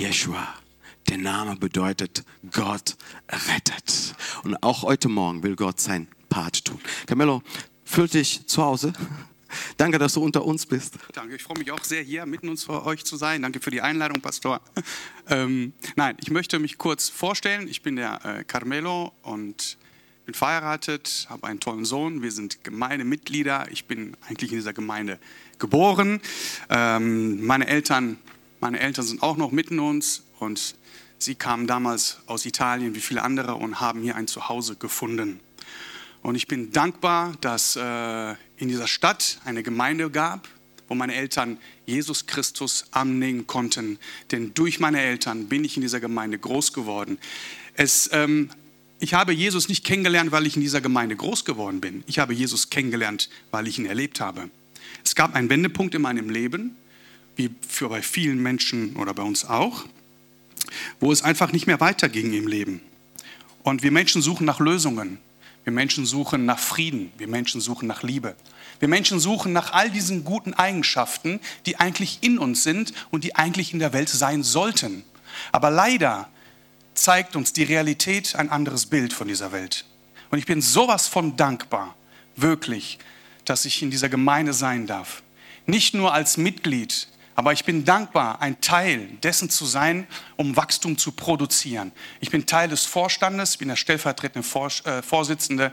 Jeshua. Der Name bedeutet Gott rettet. Und auch heute Morgen will Gott sein Part tun. Camillo, fühl dich zu Hause. Danke, dass du unter uns bist. Danke, ich freue mich auch sehr, hier mitten uns vor euch zu sein. Danke für die Einladung, Pastor. Ähm, nein, ich möchte mich kurz vorstellen. Ich bin der äh, Carmelo und bin verheiratet, habe einen tollen Sohn. Wir sind Gemeindemitglieder. Ich bin eigentlich in dieser Gemeinde geboren. Ähm, meine, Eltern, meine Eltern sind auch noch mitten uns und sie kamen damals aus Italien wie viele andere und haben hier ein Zuhause gefunden. Und ich bin dankbar, dass äh, in dieser Stadt eine Gemeinde gab, wo meine Eltern Jesus Christus annehmen konnten. Denn durch meine Eltern bin ich in dieser Gemeinde groß geworden. Es, ähm, ich habe Jesus nicht kennengelernt, weil ich in dieser Gemeinde groß geworden bin. Ich habe Jesus kennengelernt, weil ich ihn erlebt habe. Es gab einen Wendepunkt in meinem Leben, wie für bei vielen Menschen oder bei uns auch, wo es einfach nicht mehr weiterging im Leben. Und wir Menschen suchen nach Lösungen. Wir Menschen suchen nach Frieden. Wir Menschen suchen nach Liebe. Wir Menschen suchen nach all diesen guten Eigenschaften, die eigentlich in uns sind und die eigentlich in der Welt sein sollten. Aber leider zeigt uns die Realität ein anderes Bild von dieser Welt. Und ich bin sowas von dankbar, wirklich, dass ich in dieser Gemeinde sein darf. Nicht nur als Mitglied, aber ich bin dankbar, ein Teil dessen zu sein, um Wachstum zu produzieren. Ich bin Teil des Vorstandes, bin der stellvertretende äh, Vorsitzende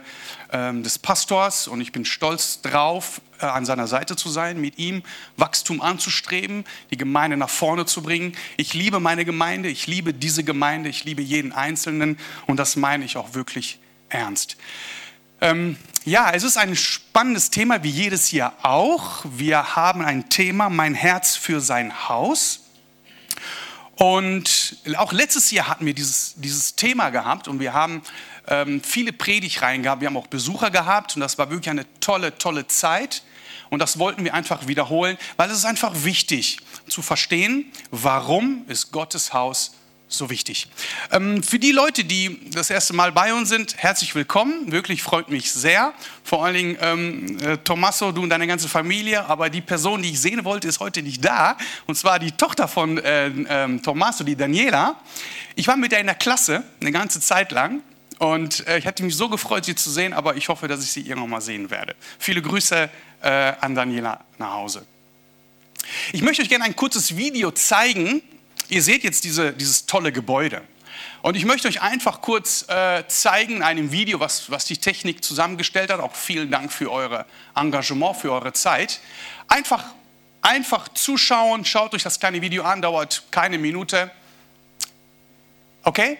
ähm, des Pastors und ich bin stolz drauf, äh, an seiner Seite zu sein, mit ihm Wachstum anzustreben, die Gemeinde nach vorne zu bringen. Ich liebe meine Gemeinde, ich liebe diese Gemeinde, ich liebe jeden Einzelnen und das meine ich auch wirklich ernst. Ähm, ja, es ist ein spannendes Thema, wie jedes Jahr auch. Wir haben ein Thema, mein Herz für sein Haus. Und auch letztes Jahr hatten wir dieses, dieses Thema gehabt und wir haben ähm, viele Predigreihen gehabt, wir haben auch Besucher gehabt und das war wirklich eine tolle, tolle Zeit. Und das wollten wir einfach wiederholen, weil es ist einfach wichtig zu verstehen, warum ist Gottes Haus so wichtig. Ähm, für die Leute, die das erste Mal bei uns sind, herzlich willkommen. Wirklich freut mich sehr. Vor allen Dingen ähm, äh, Tommaso, du und deine ganze Familie. Aber die Person, die ich sehen wollte, ist heute nicht da. Und zwar die Tochter von äh, äh, Tommaso, die Daniela. Ich war mit der in der Klasse eine ganze Zeit lang. Und äh, ich hätte mich so gefreut, sie zu sehen, aber ich hoffe, dass ich sie irgendwann mal sehen werde. Viele Grüße äh, an Daniela nach Hause. Ich möchte euch gerne ein kurzes Video zeigen, Ihr seht jetzt diese, dieses tolle Gebäude. Und ich möchte euch einfach kurz äh, zeigen in einem Video, was, was die Technik zusammengestellt hat. Auch vielen Dank für euer Engagement, für eure Zeit. Einfach, einfach zuschauen, schaut euch das kleine Video an, dauert keine Minute. Okay?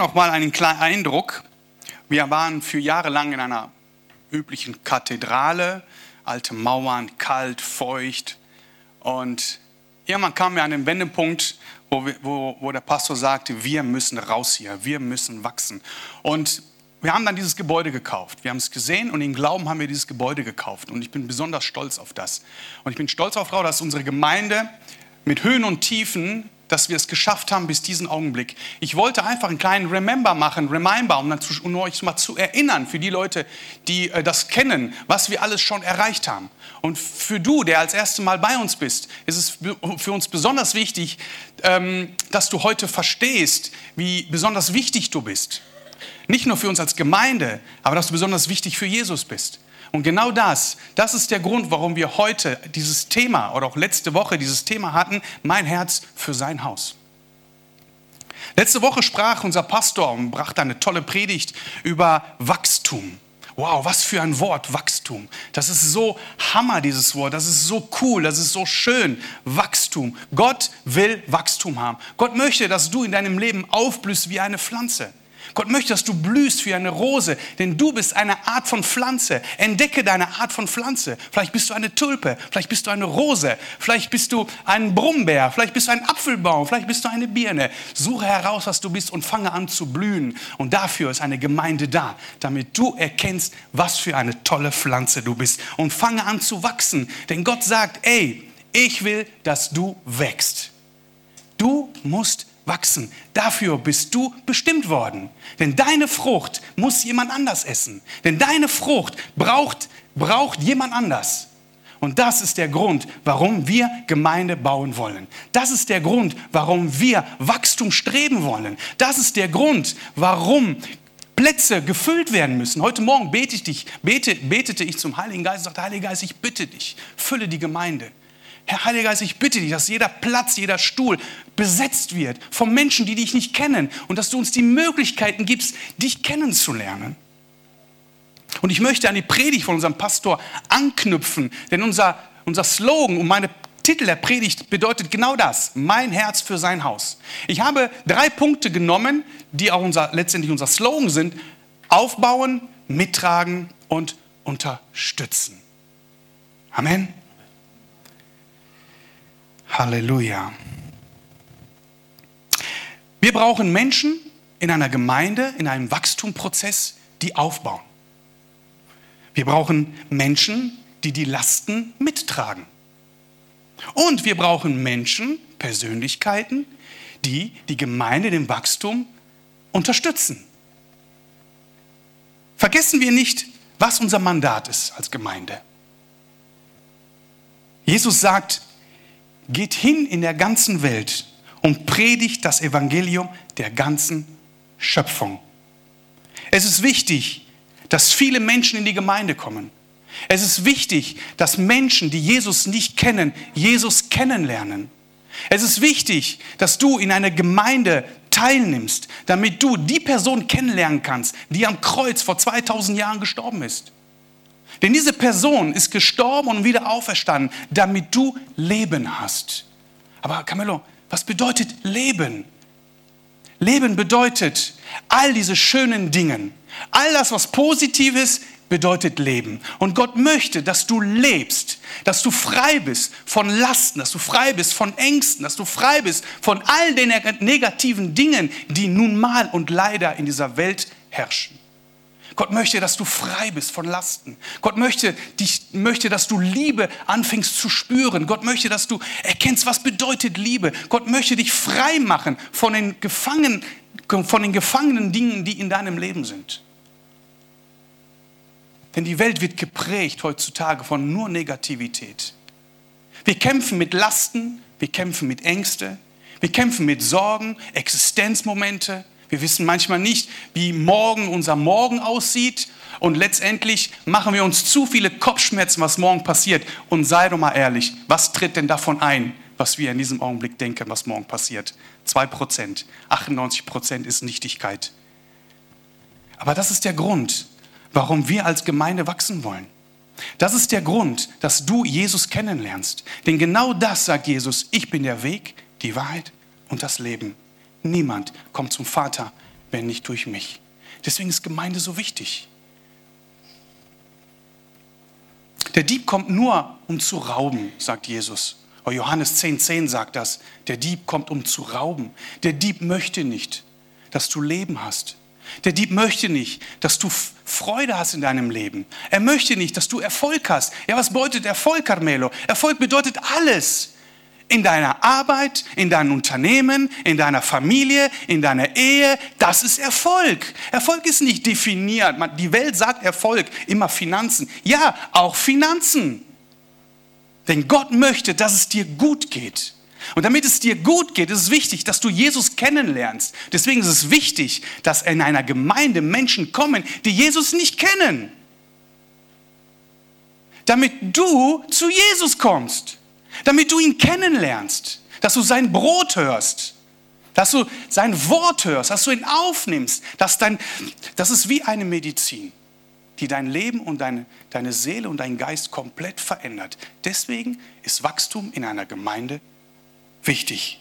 Hier nochmal einen kleinen Eindruck. Wir waren für Jahre lang in einer üblichen Kathedrale, alte Mauern, kalt, feucht. Und irgendwann kam wir an den Wendepunkt, wo, wir, wo, wo der Pastor sagte, wir müssen raus hier, wir müssen wachsen. Und wir haben dann dieses Gebäude gekauft. Wir haben es gesehen und im Glauben haben wir dieses Gebäude gekauft. Und ich bin besonders stolz auf das. Und ich bin stolz auf, Frau, dass unsere Gemeinde mit Höhen und Tiefen dass wir es geschafft haben bis diesen Augenblick. Ich wollte einfach einen kleinen Remember machen, Reminder, um, dann zu, um euch mal zu erinnern, für die Leute, die äh, das kennen, was wir alles schon erreicht haben. Und für du, der als erstes Mal bei uns bist, ist es für uns besonders wichtig, ähm, dass du heute verstehst, wie besonders wichtig du bist. Nicht nur für uns als Gemeinde, aber dass du besonders wichtig für Jesus bist. Und genau das, das ist der Grund, warum wir heute dieses Thema oder auch letzte Woche dieses Thema hatten, mein Herz für sein Haus. Letzte Woche sprach unser Pastor und brachte eine tolle Predigt über Wachstum. Wow, was für ein Wort, Wachstum. Das ist so Hammer, dieses Wort. Das ist so cool, das ist so schön. Wachstum. Gott will Wachstum haben. Gott möchte, dass du in deinem Leben aufblühst wie eine Pflanze. Gott möchte, dass du blühst wie eine Rose, denn du bist eine Art von Pflanze. Entdecke deine Art von Pflanze. Vielleicht bist du eine Tulpe, vielleicht bist du eine Rose, vielleicht bist du ein Brummbär, vielleicht bist du ein Apfelbaum, vielleicht bist du eine Birne. Suche heraus, was du bist und fange an zu blühen. Und dafür ist eine Gemeinde da, damit du erkennst, was für eine tolle Pflanze du bist. Und fange an zu wachsen, denn Gott sagt, ey, ich will, dass du wächst. Du musst wachsen. Dafür bist du bestimmt worden. Denn deine Frucht muss jemand anders essen. Denn deine Frucht braucht, braucht jemand anders. Und das ist der Grund, warum wir Gemeinde bauen wollen. Das ist der Grund, warum wir Wachstum streben wollen. Das ist der Grund, warum Plätze gefüllt werden müssen. Heute Morgen bete ich dich, bete, betete ich zum Heiligen Geist und sagte, Heiliger Geist, ich bitte dich, fülle die Gemeinde. Herr Heiliger Geist, ich bitte dich, dass jeder Platz, jeder Stuhl besetzt wird von Menschen, die dich nicht kennen und dass du uns die Möglichkeiten gibst, dich kennenzulernen. Und ich möchte an die Predigt von unserem Pastor anknüpfen, denn unser, unser Slogan und meine Titel der Predigt bedeutet genau das, mein Herz für sein Haus. Ich habe drei Punkte genommen, die auch unser, letztendlich unser Slogan sind, aufbauen, mittragen und unterstützen. Amen. Halleluja. Wir brauchen Menschen in einer Gemeinde, in einem Wachstumprozess, die aufbauen. Wir brauchen Menschen, die die Lasten mittragen. Und wir brauchen Menschen, Persönlichkeiten, die die Gemeinde im Wachstum unterstützen. Vergessen wir nicht, was unser Mandat ist als Gemeinde. Jesus sagt, geht hin in der ganzen Welt und predigt das Evangelium der ganzen Schöpfung. Es ist wichtig, dass viele Menschen in die Gemeinde kommen. Es ist wichtig, dass Menschen, die Jesus nicht kennen, Jesus kennenlernen. Es ist wichtig, dass du in einer Gemeinde teilnimmst, damit du die Person kennenlernen kannst, die am Kreuz vor 2000 Jahren gestorben ist. Denn diese Person ist gestorben und wieder auferstanden, damit du Leben hast. Aber Camillo, was bedeutet Leben? Leben bedeutet all diese schönen Dinge, all das, was positiv ist, bedeutet Leben. Und Gott möchte, dass du lebst, dass du frei bist von Lasten, dass du frei bist von Ängsten, dass du frei bist von all den negativen Dingen, die nun mal und leider in dieser Welt herrschen. Gott möchte, dass du frei bist von Lasten. Gott möchte, dich, möchte, dass du Liebe anfängst zu spüren. Gott möchte, dass du erkennst, was bedeutet Liebe. Gott möchte dich frei machen von den, Gefangenen, von den gefangenen Dingen, die in deinem Leben sind. Denn die Welt wird geprägt heutzutage von nur Negativität. Wir kämpfen mit Lasten, wir kämpfen mit Ängste, wir kämpfen mit Sorgen, Existenzmomente, wir wissen manchmal nicht, wie morgen unser Morgen aussieht. Und letztendlich machen wir uns zu viele Kopfschmerzen, was morgen passiert. Und sei doch mal ehrlich, was tritt denn davon ein, was wir in diesem Augenblick denken, was morgen passiert? Zwei Prozent. 98 Prozent ist Nichtigkeit. Aber das ist der Grund, warum wir als Gemeinde wachsen wollen. Das ist der Grund, dass du Jesus kennenlernst. Denn genau das sagt Jesus, ich bin der Weg, die Wahrheit und das Leben. Niemand kommt zum Vater, wenn nicht durch mich. Deswegen ist Gemeinde so wichtig. Der Dieb kommt nur, um zu rauben, sagt Jesus. Oh, Johannes 10,10 10 sagt das. Der Dieb kommt, um zu rauben. Der Dieb möchte nicht, dass du Leben hast. Der Dieb möchte nicht, dass du Freude hast in deinem Leben. Er möchte nicht, dass du Erfolg hast. Ja, was bedeutet Erfolg, Carmelo? Erfolg bedeutet alles in deiner Arbeit, in deinem Unternehmen, in deiner Familie, in deiner Ehe. Das ist Erfolg. Erfolg ist nicht definiert. Die Welt sagt Erfolg, immer Finanzen. Ja, auch Finanzen. Denn Gott möchte, dass es dir gut geht. Und damit es dir gut geht, ist es wichtig, dass du Jesus kennenlernst. Deswegen ist es wichtig, dass in einer Gemeinde Menschen kommen, die Jesus nicht kennen. Damit du zu Jesus kommst damit du ihn kennenlernst, dass du sein Brot hörst, dass du sein Wort hörst, dass du ihn aufnimmst. Dass dein, das ist wie eine Medizin, die dein Leben und deine, deine Seele und dein Geist komplett verändert. Deswegen ist Wachstum in einer Gemeinde wichtig.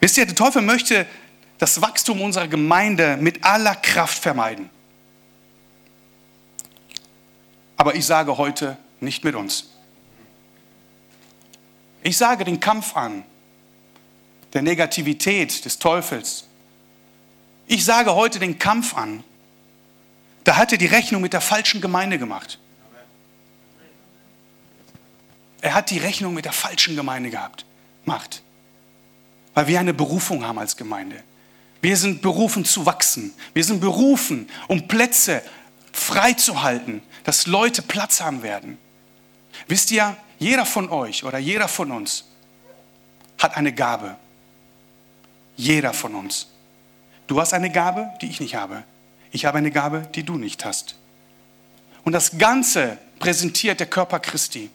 Wisst ihr, der Teufel möchte das Wachstum unserer Gemeinde mit aller Kraft vermeiden. Aber ich sage heute, nicht mit uns. Ich sage den Kampf an, der Negativität des Teufels. Ich sage heute den Kampf an. Da hat er die Rechnung mit der falschen Gemeinde gemacht. Er hat die Rechnung mit der falschen Gemeinde gehabt, macht. Weil wir eine Berufung haben als Gemeinde. Wir sind berufen zu wachsen. Wir sind berufen, um Plätze freizuhalten, dass Leute Platz haben werden. Wisst ihr, jeder von euch oder jeder von uns hat eine Gabe. Jeder von uns. Du hast eine Gabe, die ich nicht habe. Ich habe eine Gabe, die du nicht hast. Und das Ganze präsentiert der Körper Christi.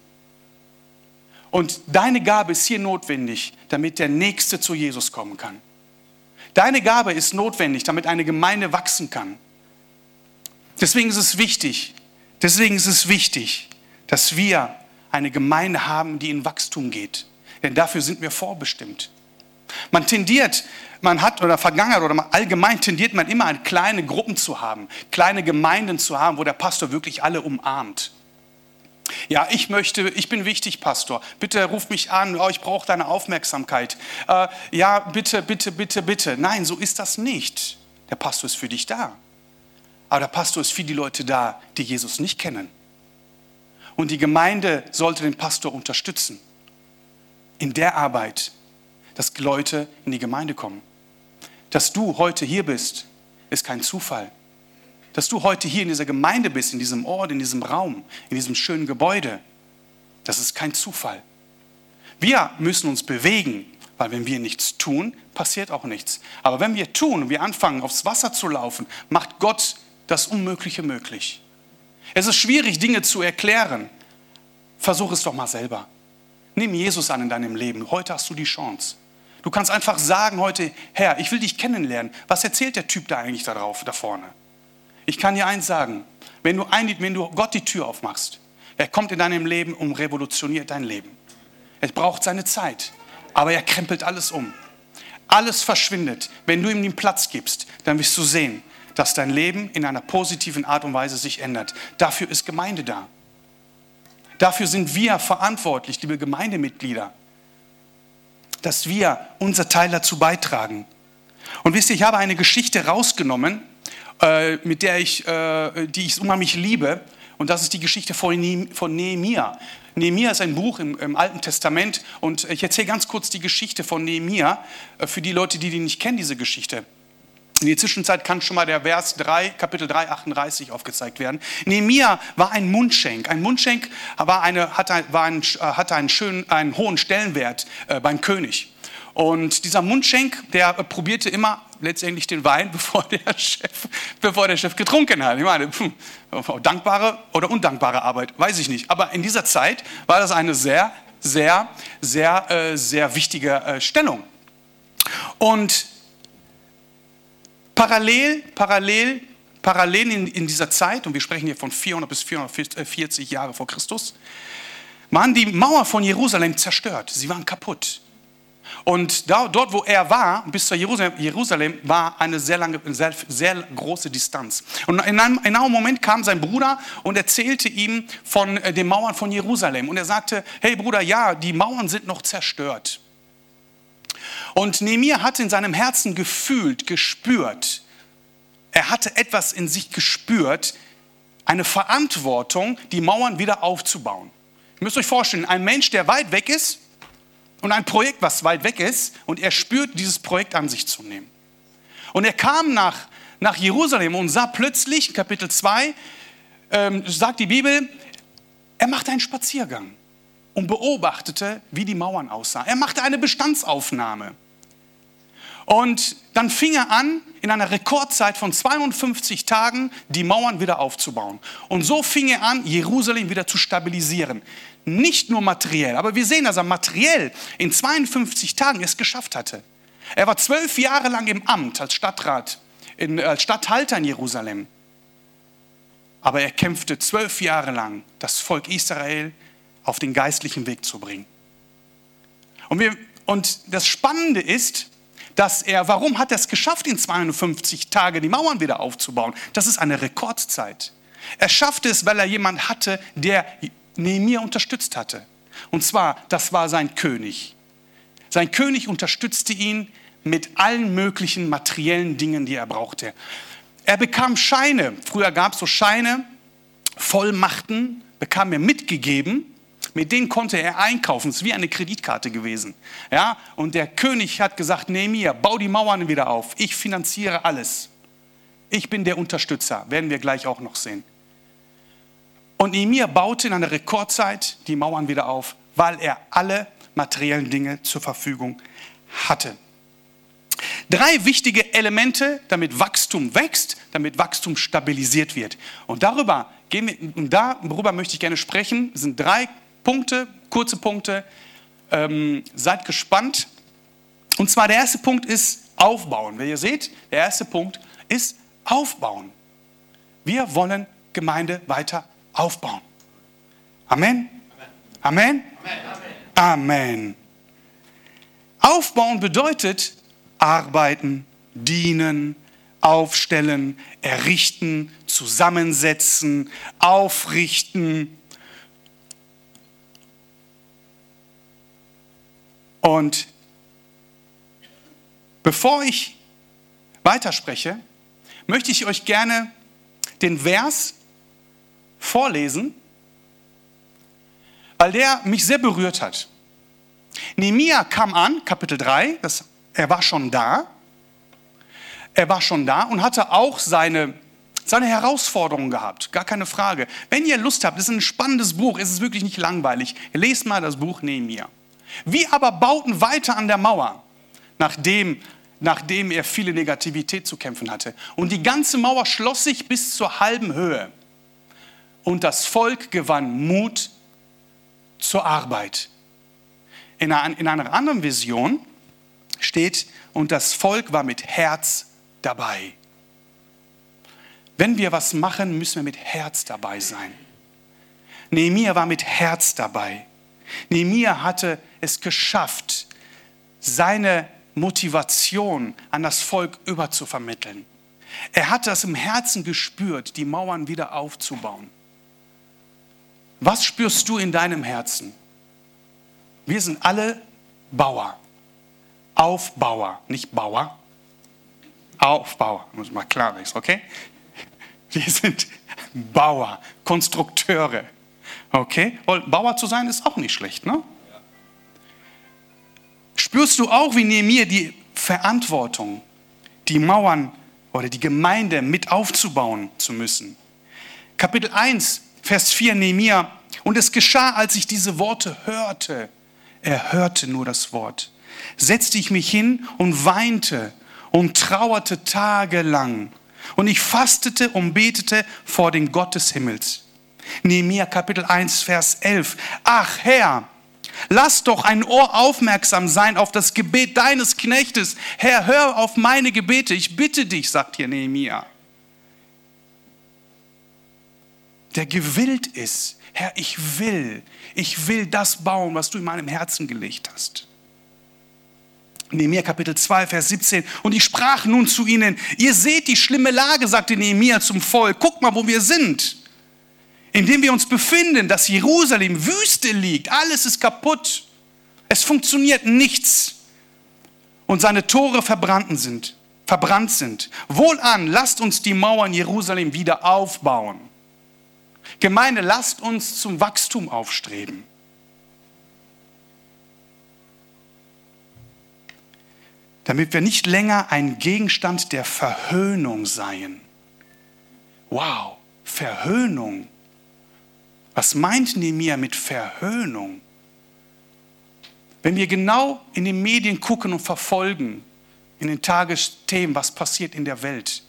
Und deine Gabe ist hier notwendig, damit der Nächste zu Jesus kommen kann. Deine Gabe ist notwendig, damit eine Gemeinde wachsen kann. Deswegen ist es wichtig, deswegen ist es wichtig, dass wir eine Gemeinde haben, die in Wachstum geht. Denn dafür sind wir vorbestimmt. Man tendiert, man hat oder Vergangenheit oder allgemein tendiert man immer an kleine Gruppen zu haben, kleine Gemeinden zu haben, wo der Pastor wirklich alle umarmt. Ja, ich möchte, ich bin wichtig, Pastor. Bitte ruf mich an. Oh, ich brauche deine Aufmerksamkeit. Äh, ja, bitte, bitte, bitte, bitte. Nein, so ist das nicht. Der Pastor ist für dich da. Aber der Pastor ist für die Leute da, die Jesus nicht kennen. Und die Gemeinde sollte den Pastor unterstützen in der Arbeit, dass Leute in die Gemeinde kommen. Dass du heute hier bist, ist kein Zufall. Dass du heute hier in dieser Gemeinde bist, in diesem Ort, in diesem Raum, in diesem schönen Gebäude, das ist kein Zufall. Wir müssen uns bewegen, weil wenn wir nichts tun, passiert auch nichts. Aber wenn wir tun und wir anfangen, aufs Wasser zu laufen, macht Gott das Unmögliche möglich. Es ist schwierig, Dinge zu erklären. Versuch es doch mal selber. Nimm Jesus an in deinem Leben. Heute hast du die Chance. Du kannst einfach sagen heute, Herr, ich will dich kennenlernen. Was erzählt der Typ da eigentlich da drauf, da vorne? Ich kann dir eins sagen. Wenn du, ein, wenn du Gott die Tür aufmachst, er kommt in deinem Leben und revolutioniert dein Leben. Es braucht seine Zeit, aber er krempelt alles um. Alles verschwindet. Wenn du ihm den Platz gibst, dann wirst du sehen, dass dein Leben in einer positiven Art und Weise sich ändert. Dafür ist Gemeinde da. Dafür sind wir verantwortlich, liebe Gemeindemitglieder, dass wir unser Teil dazu beitragen. Und wisst ihr, ich habe eine Geschichte rausgenommen, äh, mit der ich, äh, die ich unheimlich liebe. Und das ist die Geschichte von Nehemia. Nehemia ist ein Buch im, im, Alten Testament und ich erzähle ganz kurz die Geschichte von Nehemia äh, für die Leute, die die nicht kennen, diese Geschichte. In der Zwischenzeit kann schon mal der Vers 3, Kapitel 3, 38 aufgezeigt werden. Nehemia war ein Mundschenk. Ein Mundschenk war eine, hatte, war ein, hatte einen, schönen, einen hohen Stellenwert äh, beim König. Und dieser Mundschenk, der probierte immer letztendlich den Wein, bevor der Chef, bevor der Chef getrunken hat. Ich meine, dankbare oder undankbare Arbeit, weiß ich nicht. Aber in dieser Zeit war das eine sehr, sehr, sehr, äh, sehr wichtige äh, Stellung. Und Parallel, parallel, parallel in, in dieser Zeit, und wir sprechen hier von 400 bis 440 Jahre vor Christus, waren die Mauer von Jerusalem zerstört. Sie waren kaputt. Und da, dort, wo er war, bis zu Jerusalem, Jerusalem war eine sehr, lange, sehr, sehr große Distanz. Und in einem, in einem Moment kam sein Bruder und erzählte ihm von äh, den Mauern von Jerusalem. Und er sagte, hey Bruder, ja, die Mauern sind noch zerstört. Und Nehemiah hatte in seinem Herzen gefühlt, gespürt, er hatte etwas in sich gespürt, eine Verantwortung, die Mauern wieder aufzubauen. Ihr müsst euch vorstellen, ein Mensch, der weit weg ist, und ein Projekt, was weit weg ist, und er spürt, dieses Projekt an sich zu nehmen. Und er kam nach, nach Jerusalem und sah plötzlich, Kapitel 2, ähm, sagt die Bibel, er machte einen Spaziergang und beobachtete, wie die Mauern aussahen. Er machte eine Bestandsaufnahme. Und dann fing er an, in einer Rekordzeit von 52 Tagen die Mauern wieder aufzubauen. Und so fing er an, Jerusalem wieder zu stabilisieren. Nicht nur materiell, aber wir sehen, dass er materiell in 52 Tagen es geschafft hatte. Er war zwölf Jahre lang im Amt als Stadtrat, in, als Stadthalter in Jerusalem. Aber er kämpfte zwölf Jahre lang, das Volk Israel auf den geistlichen Weg zu bringen. Und, wir, und das Spannende ist, dass er, warum hat er es geschafft, in 52 Tagen die Mauern wieder aufzubauen? Das ist eine Rekordzeit. Er schaffte es, weil er jemanden hatte, der Nehemiah unterstützt hatte. Und zwar, das war sein König. Sein König unterstützte ihn mit allen möglichen materiellen Dingen, die er brauchte. Er bekam Scheine. Früher gab es so Scheine, Vollmachten, bekam er mitgegeben. Mit denen konnte er einkaufen. Es ist wie eine Kreditkarte gewesen. Ja? Und der König hat gesagt, Nehemiah, bau die Mauern wieder auf. Ich finanziere alles. Ich bin der Unterstützer. Werden wir gleich auch noch sehen. Und Nehemiah baute in einer Rekordzeit die Mauern wieder auf, weil er alle materiellen Dinge zur Verfügung hatte. Drei wichtige Elemente, damit Wachstum wächst, damit Wachstum stabilisiert wird. Und darüber, gehen wir, darüber möchte ich gerne sprechen. Sind drei Punkte, kurze Punkte. Ähm, seid gespannt. Und zwar der erste Punkt ist aufbauen. Wie ihr seht, der erste Punkt ist aufbauen. Wir wollen Gemeinde weiter aufbauen. Amen. Amen. Amen. Amen. Aufbauen bedeutet arbeiten, dienen, aufstellen, errichten, zusammensetzen, aufrichten. Und bevor ich weiterspreche, möchte ich euch gerne den Vers vorlesen, weil der mich sehr berührt hat. Nehemia kam an, Kapitel 3, das, er war schon da. Er war schon da und hatte auch seine, seine Herausforderungen gehabt, gar keine Frage. Wenn ihr Lust habt, es ist ein spannendes Buch, es ist wirklich nicht langweilig. Lest mal das Buch Nehemia. Wir aber bauten weiter an der Mauer, nachdem, nachdem er viele Negativität zu kämpfen hatte. Und die ganze Mauer schloss sich bis zur halben Höhe. Und das Volk gewann Mut zur Arbeit. In einer, in einer anderen Vision steht, und das Volk war mit Herz dabei. Wenn wir was machen, müssen wir mit Herz dabei sein. Nehemiah war mit Herz dabei. Nehemiah hatte es geschafft, seine Motivation an das Volk überzuvermitteln. Er hatte das im Herzen gespürt, die Mauern wieder aufzubauen. Was spürst du in deinem Herzen? Wir sind alle Bauer, Aufbauer, nicht Bauer. Aufbauer, muss mal klar wissen, okay? Wir sind Bauer, Konstrukteure, okay? Bauer zu sein ist auch nicht schlecht, ne? Spürst du auch wie neben mir die Verantwortung, die Mauern oder die Gemeinde mit aufzubauen zu müssen? Kapitel 1 Vers 4 Nehemiah. Und es geschah, als ich diese Worte hörte. Er hörte nur das Wort. Setzte ich mich hin und weinte und trauerte tagelang. Und ich fastete und betete vor dem Gott des Himmels. Nehemiah Kapitel 1, Vers 11. Ach Herr, lass doch ein Ohr aufmerksam sein auf das Gebet deines Knechtes. Herr, hör auf meine Gebete. Ich bitte dich, sagt hier Nehemiah. der gewillt ist, Herr, ich will, ich will das bauen, was du in meinem Herzen gelegt hast. Nehemiah Kapitel 2, Vers 17. Und ich sprach nun zu ihnen, ihr seht die schlimme Lage, sagte Nehemiah zum Volk. Guckt mal, wo wir sind. Indem wir uns befinden, dass Jerusalem Wüste liegt. Alles ist kaputt. Es funktioniert nichts. Und seine Tore verbrannt sind. Verbrannt sind. Wohlan, lasst uns die Mauern Jerusalem wieder aufbauen. Gemeinde, lasst uns zum Wachstum aufstreben. damit wir nicht länger ein Gegenstand der Verhöhnung seien. Wow, Verhöhnung. Was meint Nehemiah mit Verhöhnung? Wenn wir genau in den Medien gucken und verfolgen, in den Tagesthemen, was passiert in der Welt,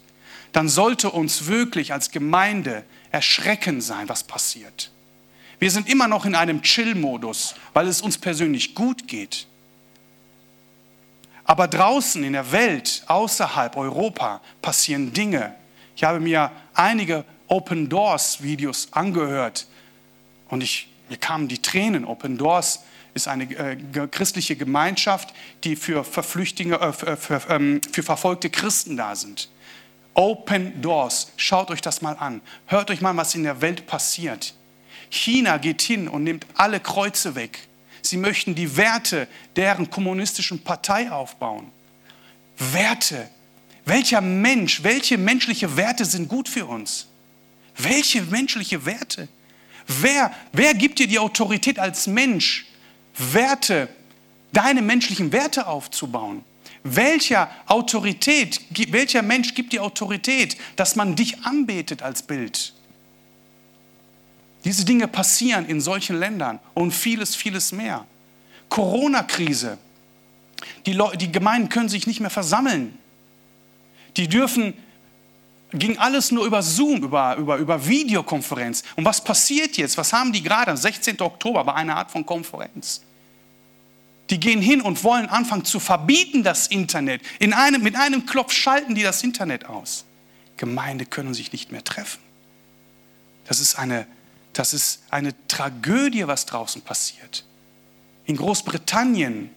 dann sollte uns wirklich als Gemeinde erschrecken sein, was passiert. Wir sind immer noch in einem Chill-Modus, weil es uns persönlich gut geht. Aber draußen in der Welt, außerhalb Europa, passieren Dinge. Ich habe mir einige Open Doors Videos angehört und ich, mir kamen die Tränen. Open Doors ist eine äh, christliche Gemeinschaft, die für, Verflüchtlinge, äh, für, für, ähm, für verfolgte Christen da sind. Open Doors, schaut euch das mal an. Hört euch mal, was in der Welt passiert. China geht hin und nimmt alle Kreuze weg. Sie möchten die Werte deren kommunistischen Partei aufbauen. Werte. Welcher Mensch, welche menschliche Werte sind gut für uns? Welche menschliche Werte? Wer, wer gibt dir die Autorität als Mensch, Werte, deine menschlichen Werte aufzubauen? Welcher Autorität, welcher Mensch gibt die Autorität, dass man dich anbetet als Bild? Diese Dinge passieren in solchen Ländern und vieles, vieles mehr. Corona-Krise. Die, die Gemeinden können sich nicht mehr versammeln. Die dürfen, ging alles nur über Zoom, über, über, über Videokonferenz. Und was passiert jetzt? Was haben die gerade am 16. Oktober bei einer Art von Konferenz? Die gehen hin und wollen anfangen zu verbieten das Internet. In einem, mit einem Klopf schalten die das Internet aus. Gemeinde können sich nicht mehr treffen. Das ist eine das ist eine Tragödie, was draußen passiert. In Großbritannien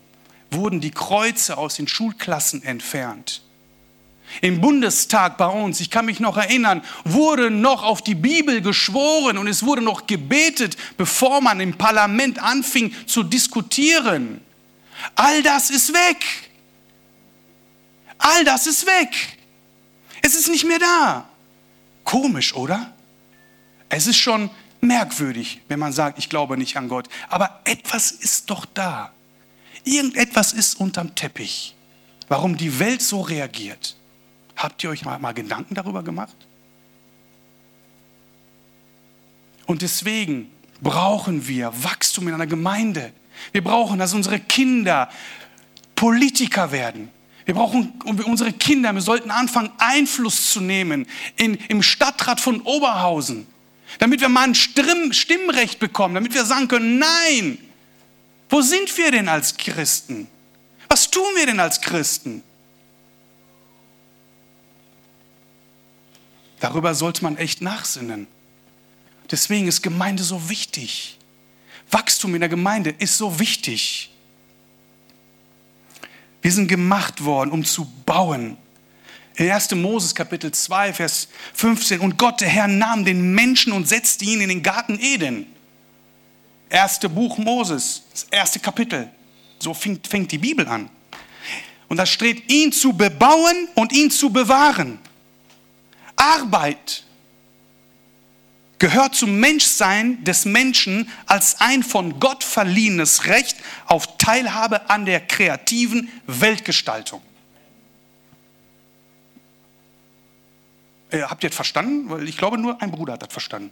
wurden die Kreuze aus den Schulklassen entfernt. Im Bundestag bei uns, ich kann mich noch erinnern, wurde noch auf die Bibel geschworen und es wurde noch gebetet, bevor man im Parlament anfing zu diskutieren. All das ist weg. All das ist weg. Es ist nicht mehr da. Komisch, oder? Es ist schon merkwürdig, wenn man sagt, ich glaube nicht an Gott. Aber etwas ist doch da. Irgendetwas ist unterm Teppich, warum die Welt so reagiert. Habt ihr euch mal, mal Gedanken darüber gemacht? Und deswegen brauchen wir Wachstum in einer Gemeinde. Wir brauchen, dass unsere Kinder Politiker werden. Wir brauchen unsere Kinder, wir sollten anfangen, Einfluss zu nehmen in, im Stadtrat von Oberhausen damit wir mal ein Stimmrecht bekommen, damit wir sagen können, nein, wo sind wir denn als Christen? Was tun wir denn als Christen? Darüber sollte man echt nachsinnen. Deswegen ist Gemeinde so wichtig. Wachstum in der Gemeinde ist so wichtig. Wir sind gemacht worden, um zu bauen, in 1. Moses Kapitel 2, Vers 15. Und Gott, der Herr, nahm den Menschen und setzte ihn in den Garten Eden. Erste Buch Moses, das erste Kapitel. So fängt, fängt die Bibel an. Und da steht, ihn zu bebauen und ihn zu bewahren. Arbeit gehört zum Menschsein des Menschen als ein von Gott verliehenes Recht auf Teilhabe an der kreativen Weltgestaltung. Äh, habt ihr das verstanden? Weil ich glaube, nur ein Bruder hat das verstanden.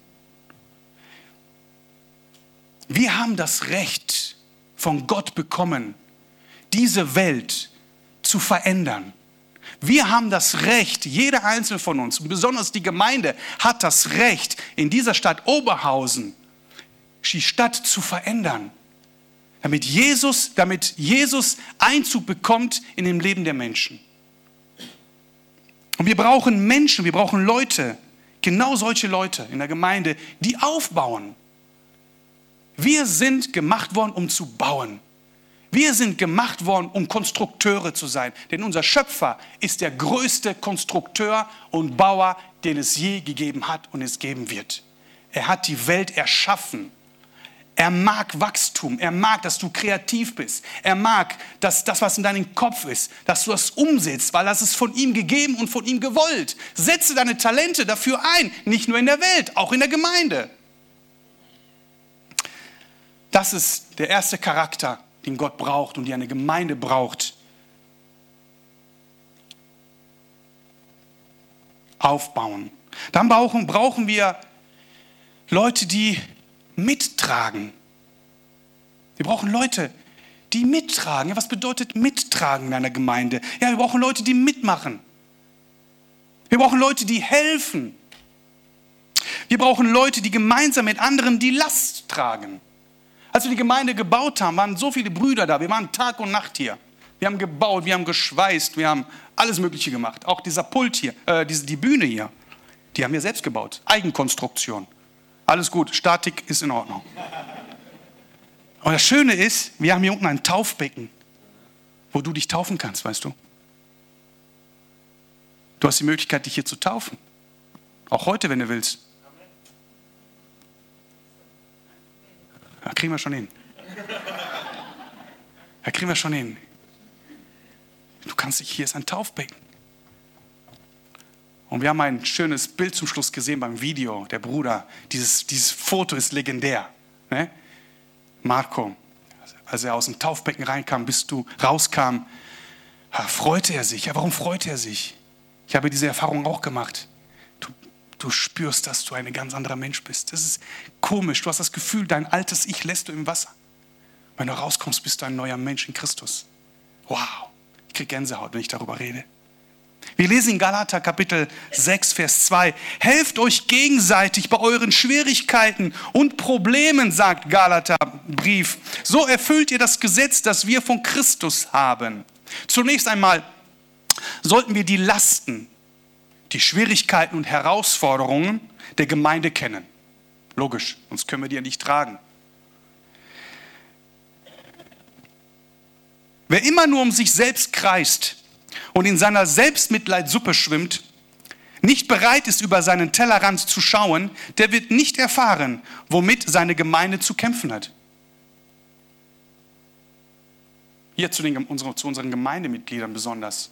Wir haben das Recht von Gott bekommen, diese Welt zu verändern. Wir haben das Recht, jeder einzelne von uns, besonders die Gemeinde, hat das Recht, in dieser Stadt Oberhausen die Stadt zu verändern, damit Jesus, damit Jesus Einzug bekommt in dem Leben der Menschen. Und wir brauchen Menschen, wir brauchen Leute, genau solche Leute in der Gemeinde, die aufbauen. Wir sind gemacht worden, um zu bauen. Wir sind gemacht worden, um Konstrukteure zu sein. Denn unser Schöpfer ist der größte Konstrukteur und Bauer, den es je gegeben hat und es geben wird. Er hat die Welt erschaffen. Er mag Wachstum. Er mag, dass du kreativ bist. Er mag, dass das, was in deinem Kopf ist, dass du das umsetzt, weil das ist von ihm gegeben und von ihm gewollt. Setze deine Talente dafür ein, nicht nur in der Welt, auch in der Gemeinde. Das ist der erste Charakter, den Gott braucht und die eine Gemeinde braucht. Aufbauen. Dann brauchen, brauchen wir Leute, die mittragen. Wir brauchen Leute, die mittragen. Ja, was bedeutet mittragen in einer Gemeinde? Ja, wir brauchen Leute, die mitmachen. Wir brauchen Leute, die helfen. Wir brauchen Leute, die gemeinsam mit anderen die Last tragen. Als wir die Gemeinde gebaut haben, waren so viele Brüder da. Wir waren Tag und Nacht hier. Wir haben gebaut, wir haben geschweißt, wir haben alles Mögliche gemacht. Auch dieser Pult hier, äh, diese, die Bühne hier, die haben wir selbst gebaut. Eigenkonstruktion. Alles gut, Statik ist in Ordnung. Aber das Schöne ist, wir haben hier unten ein Taufbecken, wo du dich taufen kannst, weißt du. Du hast die Möglichkeit, dich hier zu taufen. Auch heute, wenn du willst. Da kriegen wir schon hin. Da kriegen wir schon hin. Du kannst dich, hier ist ein Taufbecken. Und wir haben ein schönes Bild zum Schluss gesehen beim Video, der Bruder. Dieses, dieses Foto ist legendär. Ne? Marco, als er aus dem Taufbecken reinkam, bis du rauskam, freute er sich. Ja, warum freute er sich? Ich habe diese Erfahrung auch gemacht du spürst, dass du ein ganz anderer Mensch bist. Das ist komisch. Du hast das Gefühl, dein altes Ich lässt du im Wasser. Wenn du rauskommst, bist du ein neuer Mensch in Christus. Wow, ich kriege Gänsehaut, wenn ich darüber rede. Wir lesen in Galater Kapitel 6, Vers 2. Helft euch gegenseitig bei euren Schwierigkeiten und Problemen, sagt Galater Brief. So erfüllt ihr das Gesetz, das wir von Christus haben. Zunächst einmal sollten wir die Lasten, die Schwierigkeiten und Herausforderungen der Gemeinde kennen. Logisch, sonst können wir die ja nicht tragen. Wer immer nur um sich selbst kreist und in seiner Selbstmitleidsuppe schwimmt, nicht bereit ist, über seinen Tellerrand zu schauen, der wird nicht erfahren, womit seine Gemeinde zu kämpfen hat. Hier zu, den, zu unseren Gemeindemitgliedern besonders.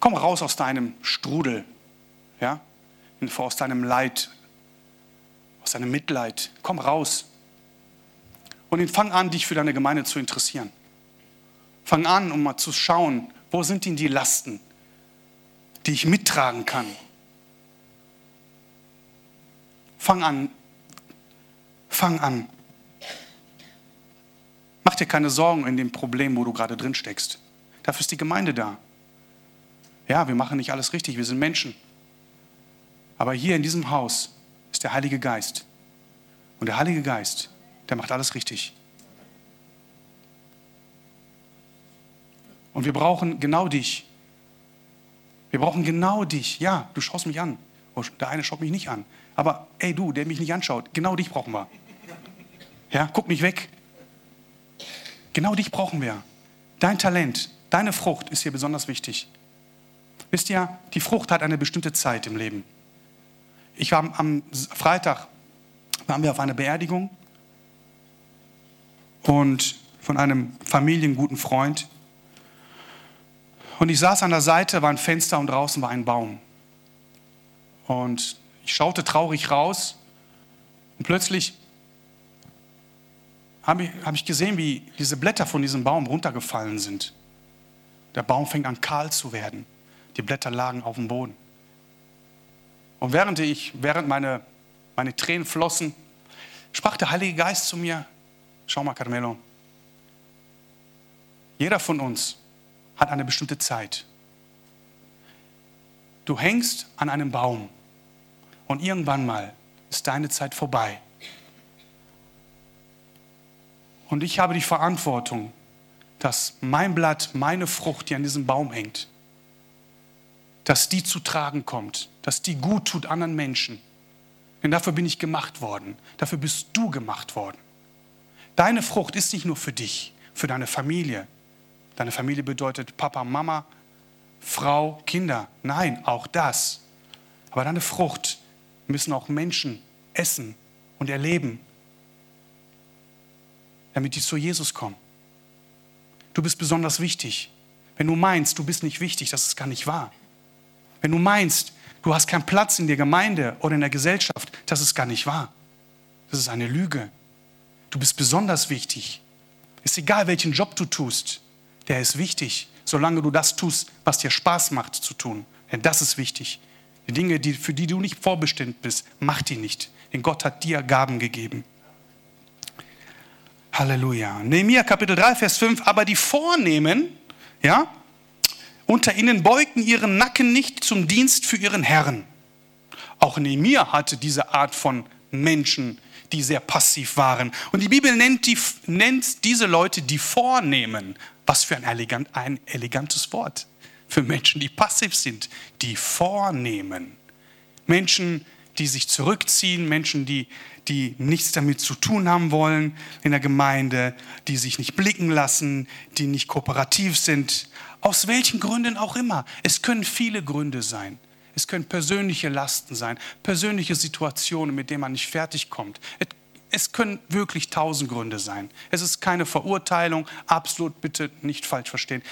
Komm raus aus deinem Strudel, ja? aus deinem Leid, aus deinem Mitleid. Komm raus. Und fang an, dich für deine Gemeinde zu interessieren. Fang an, um mal zu schauen, wo sind denn die Lasten, die ich mittragen kann. Fang an. Fang an. Mach dir keine Sorgen in dem Problem, wo du gerade drin steckst. Dafür ist die Gemeinde da. Ja, wir machen nicht alles richtig, wir sind Menschen. Aber hier in diesem Haus ist der Heilige Geist. Und der Heilige Geist, der macht alles richtig. Und wir brauchen genau dich. Wir brauchen genau dich. Ja, du schaust mich an. Oh, der eine schaut mich nicht an. Aber ey, du, der mich nicht anschaut, genau dich brauchen wir. Ja, guck nicht weg. Genau dich brauchen wir. Dein Talent, deine Frucht ist hier besonders wichtig. Wisst ihr, die Frucht hat eine bestimmte Zeit im Leben. Ich war am Freitag, waren wir auf einer Beerdigung und von einem familienguten Freund. Und ich saß an der Seite, war ein Fenster und draußen war ein Baum. Und ich schaute traurig raus und plötzlich habe ich, hab ich gesehen, wie diese Blätter von diesem Baum runtergefallen sind. Der Baum fängt an kahl zu werden. Die Blätter lagen auf dem Boden. Und während ich, während meine, meine Tränen flossen, sprach der Heilige Geist zu mir, schau mal, Carmelo, jeder von uns hat eine bestimmte Zeit. Du hängst an einem Baum und irgendwann mal ist deine Zeit vorbei. Und ich habe die Verantwortung, dass mein Blatt, meine Frucht, die an diesem Baum hängt, dass die zu tragen kommt, dass die gut tut anderen Menschen. Denn dafür bin ich gemacht worden. Dafür bist du gemacht worden. Deine Frucht ist nicht nur für dich, für deine Familie. Deine Familie bedeutet Papa, Mama, Frau, Kinder. Nein, auch das. Aber deine Frucht müssen auch Menschen essen und erleben, damit die zu Jesus kommen. Du bist besonders wichtig. Wenn du meinst, du bist nicht wichtig, das ist gar nicht wahr. Wenn du meinst, du hast keinen Platz in der Gemeinde oder in der Gesellschaft, das ist gar nicht wahr. Das ist eine Lüge. Du bist besonders wichtig. Ist egal, welchen Job du tust, der ist wichtig, solange du das tust, was dir Spaß macht zu tun. Denn das ist wichtig. Die Dinge, die, für die du nicht vorbestimmt bist, mach die nicht. Denn Gott hat dir Gaben gegeben. Halleluja. Nehemiah Kapitel 3, Vers 5. Aber die Vornehmen, ja, unter ihnen beugten ihren Nacken nicht zum Dienst für ihren Herrn. Auch Nehemiah hatte diese Art von Menschen, die sehr passiv waren. Und die Bibel nennt, die, nennt diese Leute die Vornehmen. Was für ein, elegant, ein elegantes Wort für Menschen, die passiv sind. Die Vornehmen. Menschen, die sich zurückziehen, Menschen, die, die nichts damit zu tun haben wollen in der Gemeinde, die sich nicht blicken lassen, die nicht kooperativ sind. Aus welchen Gründen auch immer. Es können viele Gründe sein. Es können persönliche Lasten sein, persönliche Situationen, mit denen man nicht fertig kommt. Es können wirklich tausend Gründe sein. Es ist keine Verurteilung, absolut bitte nicht falsch verstehen.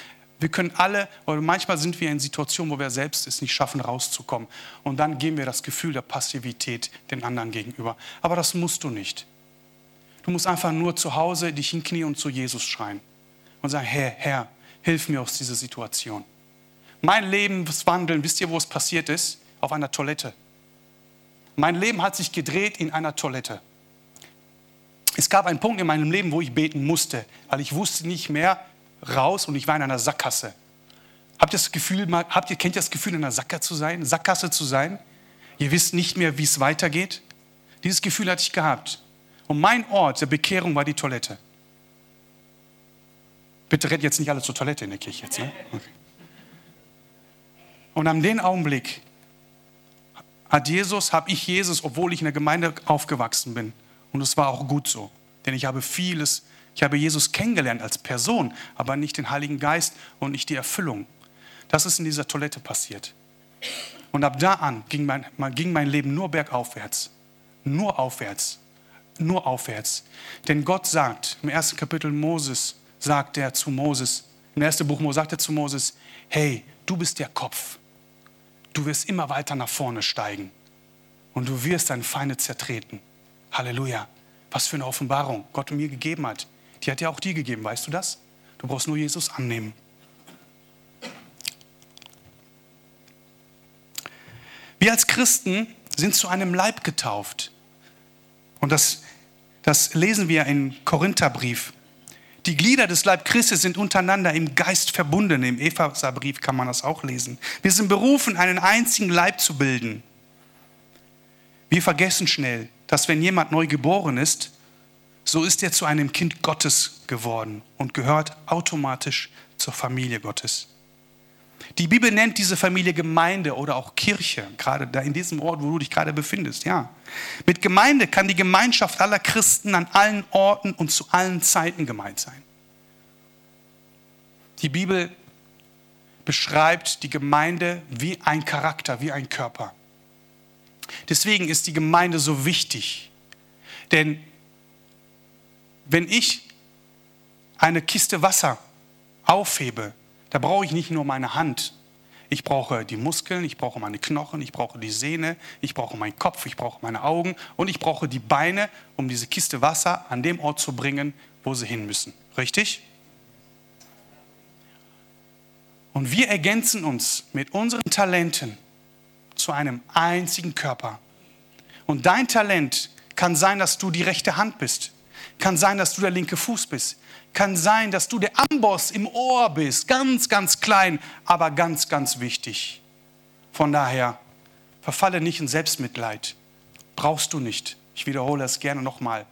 Wir können alle, oder manchmal sind wir in Situationen, wo wir selbst es nicht schaffen, rauszukommen. Und dann geben wir das Gefühl der Passivität den anderen gegenüber. Aber das musst du nicht. Du musst einfach nur zu Hause dich hinknien und zu Jesus schreien. Und sagen, Herr, Herr, hilf mir aus dieser Situation. Mein Lebenswandeln, wisst ihr, wo es passiert ist? Auf einer Toilette. Mein Leben hat sich gedreht in einer Toilette. Es gab einen Punkt in meinem Leben, wo ich beten musste, weil ich wusste nicht mehr raus und ich war in einer Sackgasse. Habt ihr das Gefühl, habt ihr, kennt ihr das Gefühl, in einer Sackgasse zu sein, Sackgasse zu sein? Ihr wisst nicht mehr, wie es weitergeht. Dieses Gefühl hatte ich gehabt. Und mein Ort der Bekehrung war die Toilette. Bitte rennt jetzt nicht alle zur Toilette in der Kirche jetzt. Ne? Okay. Und an dem Augenblick hat Jesus, habe ich Jesus, obwohl ich in der Gemeinde aufgewachsen bin. Und es war auch gut so. Denn ich habe vieles, ich habe Jesus kennengelernt als Person, aber nicht den Heiligen Geist und nicht die Erfüllung. Das ist in dieser Toilette passiert. Und ab da an ging mein, ging mein Leben nur bergaufwärts. Nur aufwärts. Nur aufwärts. Denn Gott sagt, im ersten Kapitel Moses, sagt er zu Moses, im ersten Buch Moses sagt er zu Moses, hey, du bist der Kopf. Du wirst immer weiter nach vorne steigen und du wirst deine Feinde zertreten. Halleluja. Was für eine Offenbarung Gott mir gegeben hat. Die hat ja auch dir gegeben, weißt du das? Du brauchst nur Jesus annehmen. Wir als Christen sind zu einem Leib getauft. Und das, das lesen wir im Korintherbrief. Die Glieder des Leib Christi sind untereinander im Geist verbunden. Im Epheserbrief kann man das auch lesen. Wir sind berufen, einen einzigen Leib zu bilden. Wir vergessen schnell, dass wenn jemand neu geboren ist, so ist er zu einem Kind Gottes geworden und gehört automatisch zur Familie Gottes. Die Bibel nennt diese Familie Gemeinde oder auch Kirche, gerade da in diesem Ort, wo du dich gerade befindest. Ja. Mit Gemeinde kann die Gemeinschaft aller Christen an allen Orten und zu allen Zeiten gemeint sein. Die Bibel beschreibt die Gemeinde wie ein Charakter, wie ein Körper. Deswegen ist die Gemeinde so wichtig. Denn wenn ich eine Kiste Wasser aufhebe, da brauche ich nicht nur meine Hand. Ich brauche die Muskeln, ich brauche meine Knochen, ich brauche die Sehne, ich brauche meinen Kopf, ich brauche meine Augen und ich brauche die Beine, um diese Kiste Wasser an dem Ort zu bringen, wo sie hin müssen. Richtig? Und wir ergänzen uns mit unseren Talenten zu einem einzigen Körper. Und dein Talent kann sein, dass du die rechte Hand bist. Kann sein, dass du der linke Fuß bist. Kann sein, dass du der Amboss im Ohr bist. Ganz, ganz klein, aber ganz, ganz wichtig. Von daher, verfalle nicht in Selbstmitleid. Brauchst du nicht. Ich wiederhole es gerne nochmal.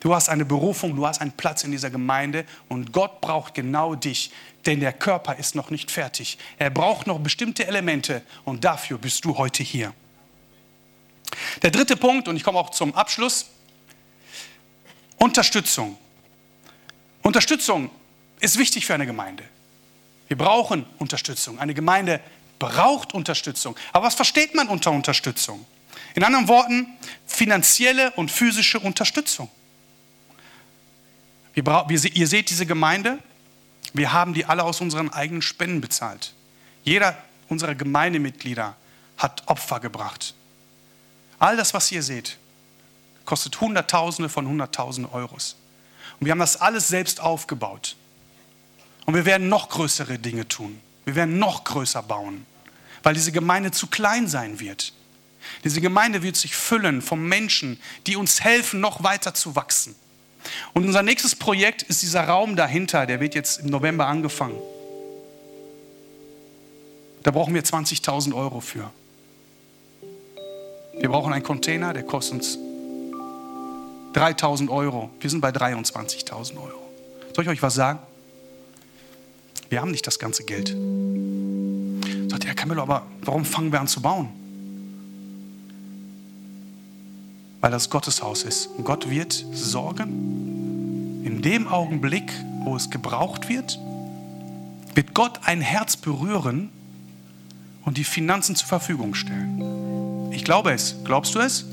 Du hast eine Berufung, du hast einen Platz in dieser Gemeinde und Gott braucht genau dich, denn der Körper ist noch nicht fertig. Er braucht noch bestimmte Elemente und dafür bist du heute hier. Der dritte Punkt, und ich komme auch zum Abschluss, Unterstützung. Unterstützung ist wichtig für eine Gemeinde. Wir brauchen Unterstützung. Eine Gemeinde braucht Unterstützung. Aber was versteht man unter Unterstützung? In anderen Worten, finanzielle und physische Unterstützung. Wir, wir, ihr seht diese Gemeinde, wir haben die alle aus unseren eigenen Spenden bezahlt. Jeder unserer Gemeindemitglieder hat Opfer gebracht. All das, was ihr seht, kostet Hunderttausende von Hunderttausenden Euros. Und wir haben das alles selbst aufgebaut. Und wir werden noch größere Dinge tun. Wir werden noch größer bauen. weil diese Gemeinde zu klein sein wird. Diese Gemeinde wird sich füllen von Menschen, die uns helfen, noch weiter zu wachsen. Und unser nächstes Projekt ist dieser Raum dahinter, der wird jetzt im November angefangen. Da brauchen wir 20.000 Euro für. Wir brauchen einen Container, der kostet uns 3.000 Euro. Wir sind bei 23.000 Euro. Soll ich euch was sagen? Wir haben nicht das ganze Geld. Sagt Herr Camillo, aber warum fangen wir an zu bauen? Weil das Gotteshaus ist. Und Gott wird sorgen. In dem Augenblick, wo es gebraucht wird, wird Gott ein Herz berühren und die Finanzen zur Verfügung stellen. Ich glaube es. Glaubst du es?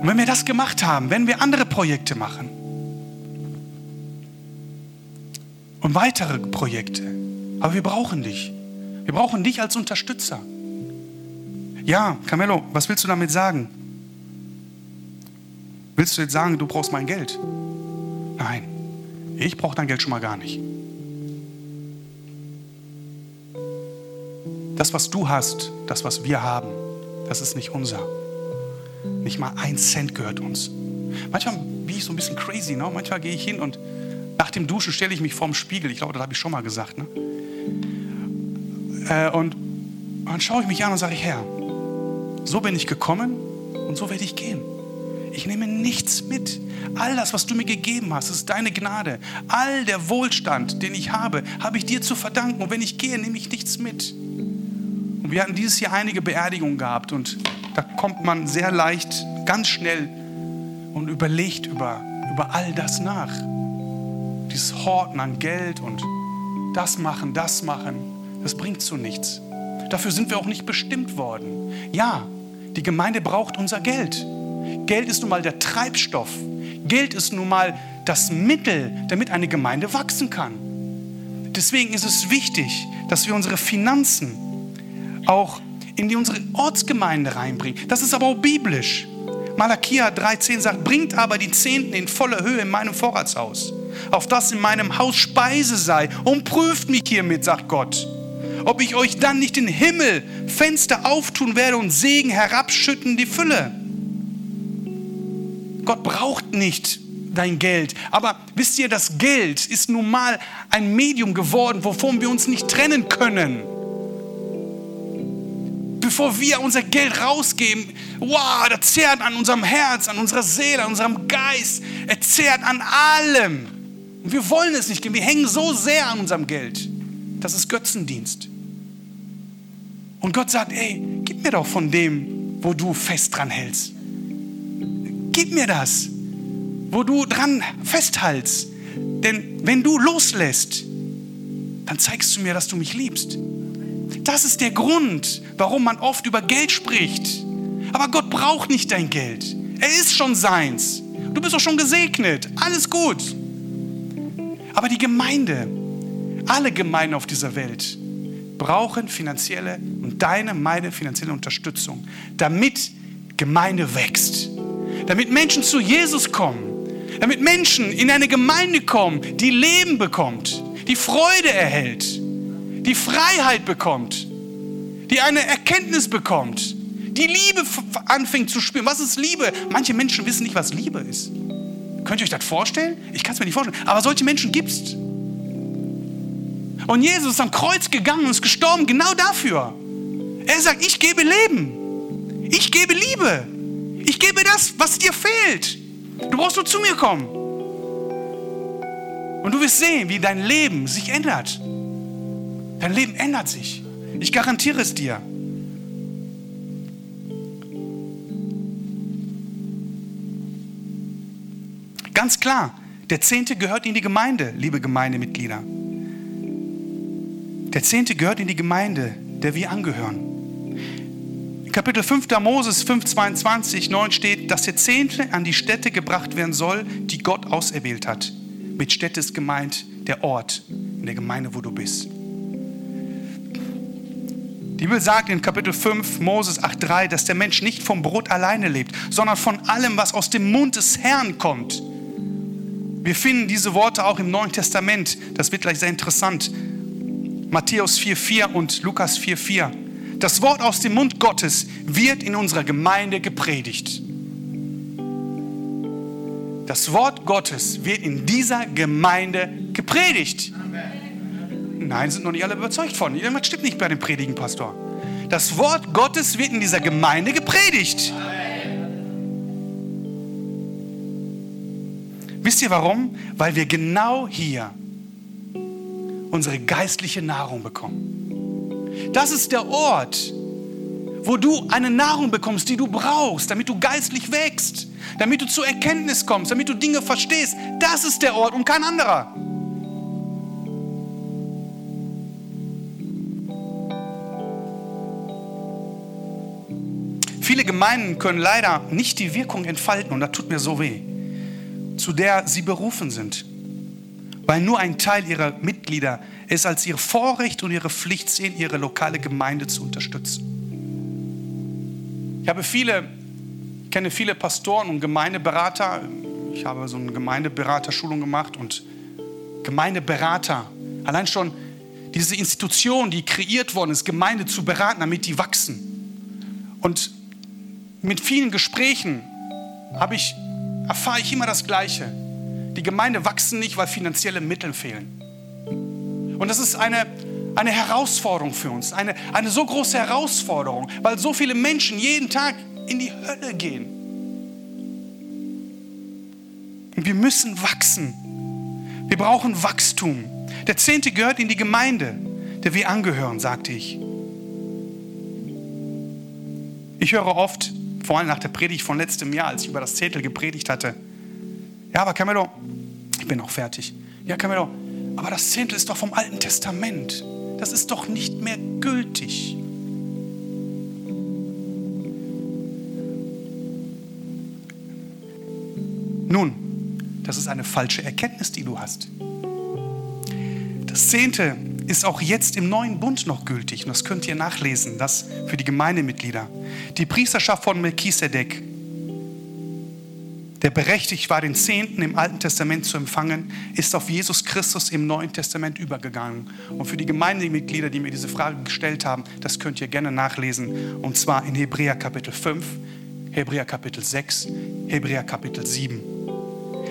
Und wenn wir das gemacht haben, wenn wir andere Projekte machen und weitere Projekte, aber wir brauchen dich. Wir brauchen dich als Unterstützer. Ja, Carmelo, was willst du damit sagen? Willst du jetzt sagen, du brauchst mein Geld? Nein, ich brauche dein Geld schon mal gar nicht. Das, was du hast, das, was wir haben, das ist nicht unser. Nicht mal ein Cent gehört uns. Manchmal bin ich so ein bisschen crazy. Ne? Manchmal gehe ich hin und nach dem Duschen stelle ich mich vorm Spiegel. Ich glaube, das habe ich schon mal gesagt. Ne? Äh, und dann schaue ich mich an und sage ich, Herr, so bin ich gekommen und so werde ich gehen. Ich nehme nichts mit. All das, was du mir gegeben hast, ist deine Gnade. All der Wohlstand, den ich habe, habe ich dir zu verdanken. Und wenn ich gehe, nehme ich nichts mit. Und wir hatten dieses Jahr einige Beerdigungen gehabt und da kommt man sehr leicht, ganz schnell und überlegt über, über all das nach. Dieses Horten an Geld und das machen, das machen, das bringt zu nichts. Dafür sind wir auch nicht bestimmt worden. Ja, die Gemeinde braucht unser Geld. Geld ist nun mal der Treibstoff. Geld ist nun mal das Mittel, damit eine Gemeinde wachsen kann. Deswegen ist es wichtig, dass wir unsere Finanzen auch in die unsere Ortsgemeinde reinbringen. Das ist aber auch biblisch. Malakia 3,10 sagt, bringt aber die Zehnten in voller Höhe in meinem Vorratshaus, auf das in meinem Haus Speise sei, und prüft mich hiermit, sagt Gott, ob ich euch dann nicht den Himmel Fenster auftun werde und Segen herabschütten die Fülle. Gott braucht nicht dein Geld. Aber wisst ihr, das Geld ist nun mal ein Medium geworden, wovon wir uns nicht trennen können bevor wir unser Geld rausgeben, wow, das zehrt an unserem Herz, an unserer Seele, an unserem Geist. Er zehrt an allem. Und wir wollen es nicht geben. Wir hängen so sehr an unserem Geld. Das ist Götzendienst. Und Gott sagt, ey, gib mir doch von dem, wo du fest dran hältst. Gib mir das, wo du dran festhältst. Denn wenn du loslässt, dann zeigst du mir, dass du mich liebst. Das ist der Grund, warum man oft über Geld spricht. Aber Gott braucht nicht dein Geld. Er ist schon seins. Du bist doch schon gesegnet. Alles gut. Aber die Gemeinde, alle Gemeinden auf dieser Welt brauchen finanzielle und deine, meine finanzielle Unterstützung, damit Gemeinde wächst. Damit Menschen zu Jesus kommen. Damit Menschen in eine Gemeinde kommen, die Leben bekommt, die Freude erhält die Freiheit bekommt, die eine Erkenntnis bekommt, die Liebe anfängt zu spüren. Was ist Liebe? Manche Menschen wissen nicht, was Liebe ist. Könnt ihr euch das vorstellen? Ich kann es mir nicht vorstellen. Aber solche Menschen gibt es. Und Jesus ist am Kreuz gegangen und ist gestorben genau dafür. Er sagt, ich gebe Leben. Ich gebe Liebe. Ich gebe das, was dir fehlt. Du brauchst nur zu mir kommen. Und du wirst sehen, wie dein Leben sich ändert. Dein Leben ändert sich. Ich garantiere es dir. Ganz klar, der Zehnte gehört in die Gemeinde, liebe Gemeindemitglieder. Der Zehnte gehört in die Gemeinde, der wir angehören. In Kapitel 5. Moses 5, 22, 9 steht, dass der Zehnte an die Stätte gebracht werden soll, die Gott auserwählt hat. Mit Stätte ist gemeint der Ort in der Gemeinde, wo du bist. Die Bibel sagt in Kapitel 5, Moses 8,3, dass der Mensch nicht vom Brot alleine lebt, sondern von allem, was aus dem Mund des Herrn kommt. Wir finden diese Worte auch im Neuen Testament. Das wird gleich sehr interessant. Matthäus 4,4 und Lukas 4,4. Das Wort aus dem Mund Gottes wird in unserer Gemeinde gepredigt. Das Wort Gottes wird in dieser Gemeinde gepredigt. Nein, sind noch nicht alle überzeugt von. Irgendwas stimmt nicht bei dem Predigen, Pastor. Das Wort Gottes wird in dieser Gemeinde gepredigt. Wisst ihr warum? Weil wir genau hier unsere geistliche Nahrung bekommen. Das ist der Ort, wo du eine Nahrung bekommst, die du brauchst, damit du geistlich wächst, damit du zur Erkenntnis kommst, damit du Dinge verstehst. Das ist der Ort und kein anderer. Viele Gemeinden können leider nicht die Wirkung entfalten, und das tut mir so weh, zu der sie berufen sind, weil nur ein Teil ihrer Mitglieder es als ihr Vorrecht und ihre Pflicht sehen, ihre lokale Gemeinde zu unterstützen. Ich habe viele, kenne viele Pastoren und Gemeindeberater. Ich habe so eine Gemeindeberaterschulung gemacht und Gemeindeberater, allein schon diese Institution, die kreiert worden ist, Gemeinde zu beraten, damit die wachsen. Und mit vielen Gesprächen ich, erfahre ich immer das Gleiche. Die Gemeinde wachsen nicht, weil finanzielle Mittel fehlen. Und das ist eine, eine Herausforderung für uns, eine, eine so große Herausforderung, weil so viele Menschen jeden Tag in die Hölle gehen. Und wir müssen wachsen. Wir brauchen Wachstum. Der Zehnte gehört in die Gemeinde, der wir angehören, sagte ich. Ich höre oft, vor allem nach der Predigt von letztem Jahr, als ich über das Zettel gepredigt hatte, ja, aber Camelo, ich bin auch fertig. Ja, Camelo, aber das Zehntel ist doch vom Alten Testament das ist doch nicht mehr gültig. Nun, das ist eine falsche Erkenntnis, die du hast. Das Zehnte ist auch jetzt im neuen Bund noch gültig. Und das könnt ihr nachlesen, das für die Gemeindemitglieder. Die Priesterschaft von Melchisedek der berechtigt war, den Zehnten im Alten Testament zu empfangen, ist auf Jesus Christus im Neuen Testament übergegangen. Und für die Gemeindemitglieder, die mir diese Frage gestellt haben, das könnt ihr gerne nachlesen. Und zwar in Hebräer Kapitel 5, Hebräer Kapitel 6, Hebräer Kapitel 7.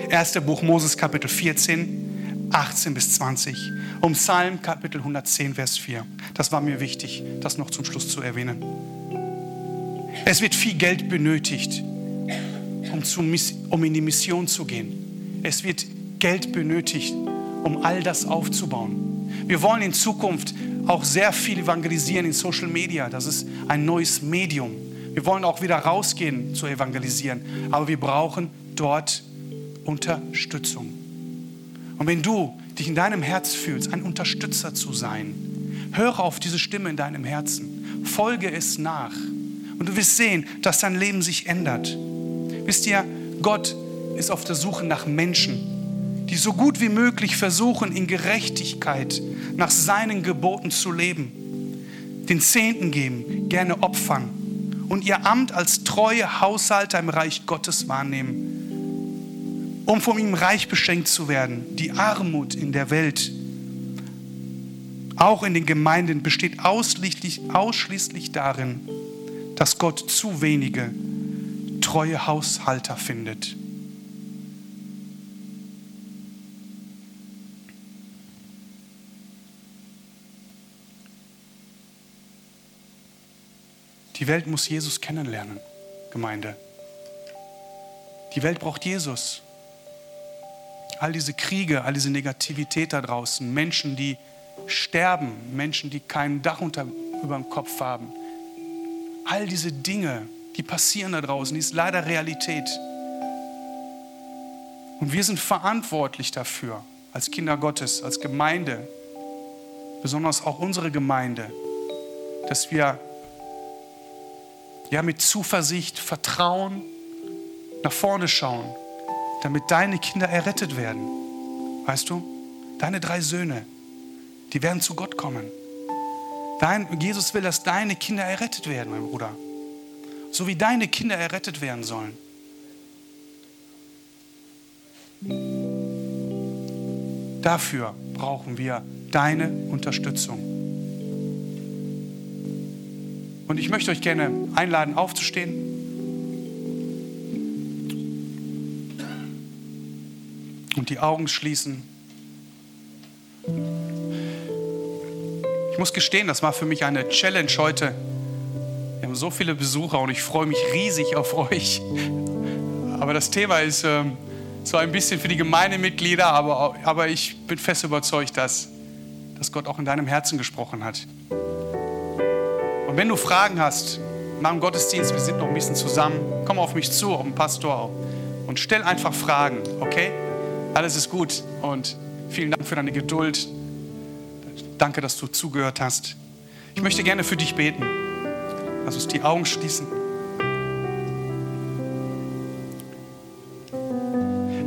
Erster Buch Moses Kapitel 14, 18 bis 20. Um Psalm Kapitel 110, Vers 4. Das war mir wichtig, das noch zum Schluss zu erwähnen. Es wird viel Geld benötigt, um, zu, um in die Mission zu gehen. Es wird Geld benötigt, um all das aufzubauen. Wir wollen in Zukunft auch sehr viel evangelisieren in Social Media. Das ist ein neues Medium. Wir wollen auch wieder rausgehen zu evangelisieren. Aber wir brauchen dort Unterstützung. Und wenn du dich in deinem Herz fühlst, ein Unterstützer zu sein, höre auf diese Stimme in deinem Herzen. Folge es nach. Und du wirst sehen, dass dein Leben sich ändert. Wisst ihr, Gott ist auf der Suche nach Menschen, die so gut wie möglich versuchen, in Gerechtigkeit nach seinen Geboten zu leben, den Zehnten geben, gerne opfern und ihr Amt als treue Haushalter im Reich Gottes wahrnehmen, um von ihm reich beschenkt zu werden. Die Armut in der Welt, auch in den Gemeinden, besteht ausschließlich, ausschließlich darin, dass Gott zu wenige treue Haushalter findet. Die Welt muss Jesus kennenlernen, Gemeinde. Die Welt braucht Jesus. All diese Kriege, all diese Negativität da draußen, Menschen, die sterben, Menschen, die kein Dach unter, über dem Kopf haben, all diese Dinge die passieren da draußen, die ist leider Realität. Und wir sind verantwortlich dafür, als Kinder Gottes, als Gemeinde, besonders auch unsere Gemeinde, dass wir ja mit Zuversicht, Vertrauen nach vorne schauen, damit deine Kinder errettet werden. Weißt du? Deine drei Söhne, die werden zu Gott kommen. Dein, Jesus will, dass deine Kinder errettet werden, mein Bruder. So wie deine Kinder errettet werden sollen. Dafür brauchen wir deine Unterstützung. Und ich möchte euch gerne einladen, aufzustehen. Und die Augen schließen. Ich muss gestehen, das war für mich eine Challenge heute. Wir haben so viele Besucher und ich freue mich riesig auf euch. Aber das Thema ist ähm, so ein bisschen für die Gemeindemitglieder, aber, aber ich bin fest überzeugt, dass, dass Gott auch in deinem Herzen gesprochen hat. Und wenn du Fragen hast nach dem Gottesdienst, wir sind noch ein bisschen zusammen, komm auf mich zu, auf den Pastor und stell einfach Fragen, okay? Alles ist gut und vielen Dank für deine Geduld. Danke, dass du zugehört hast. Ich möchte gerne für dich beten. Lass uns die Augen schließen.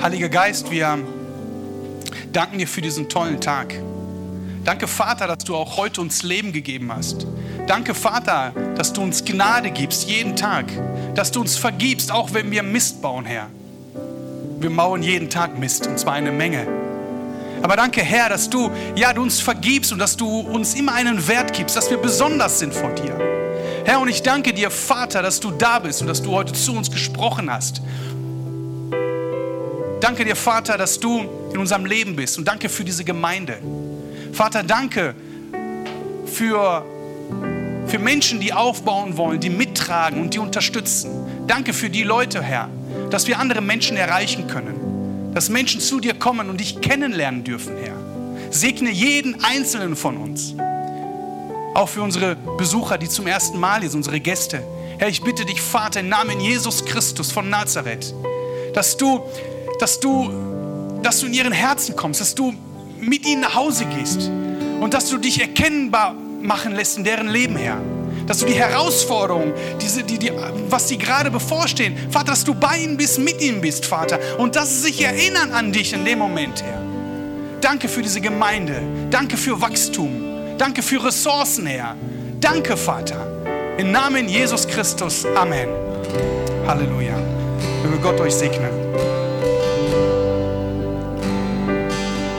Heiliger Geist, wir danken dir für diesen tollen Tag. Danke, Vater, dass du auch heute uns Leben gegeben hast. Danke, Vater, dass du uns Gnade gibst jeden Tag. Dass du uns vergibst, auch wenn wir Mist bauen, Herr. Wir mauern jeden Tag Mist, und zwar eine Menge. Aber danke, Herr, dass du, ja, du uns vergibst und dass du uns immer einen Wert gibst, dass wir besonders sind vor dir. Herr, und ich danke dir, Vater, dass du da bist und dass du heute zu uns gesprochen hast. Danke dir, Vater, dass du in unserem Leben bist und danke für diese Gemeinde. Vater, danke für, für Menschen, die aufbauen wollen, die mittragen und die unterstützen. Danke für die Leute, Herr, dass wir andere Menschen erreichen können dass Menschen zu dir kommen und dich kennenlernen dürfen, Herr. Segne jeden einzelnen von uns. Auch für unsere Besucher, die zum ersten Mal sind, unsere Gäste. Herr, ich bitte dich, Vater, im Namen Jesus Christus von Nazareth, dass du, dass du, dass du in ihren Herzen kommst, dass du mit ihnen nach Hause gehst und dass du dich erkennbar machen lässt in deren Leben, Herr dass du die Herausforderungen, diese, die, die, was sie gerade bevorstehen, Vater, dass du bei ihnen bist, mit ihnen bist, Vater, und dass sie sich erinnern an dich in dem Moment, Herr. Danke für diese Gemeinde. Danke für Wachstum. Danke für Ressourcen, Herr. Danke, Vater. Im Namen Jesus Christus. Amen. Halleluja. Möge Gott euch segnen.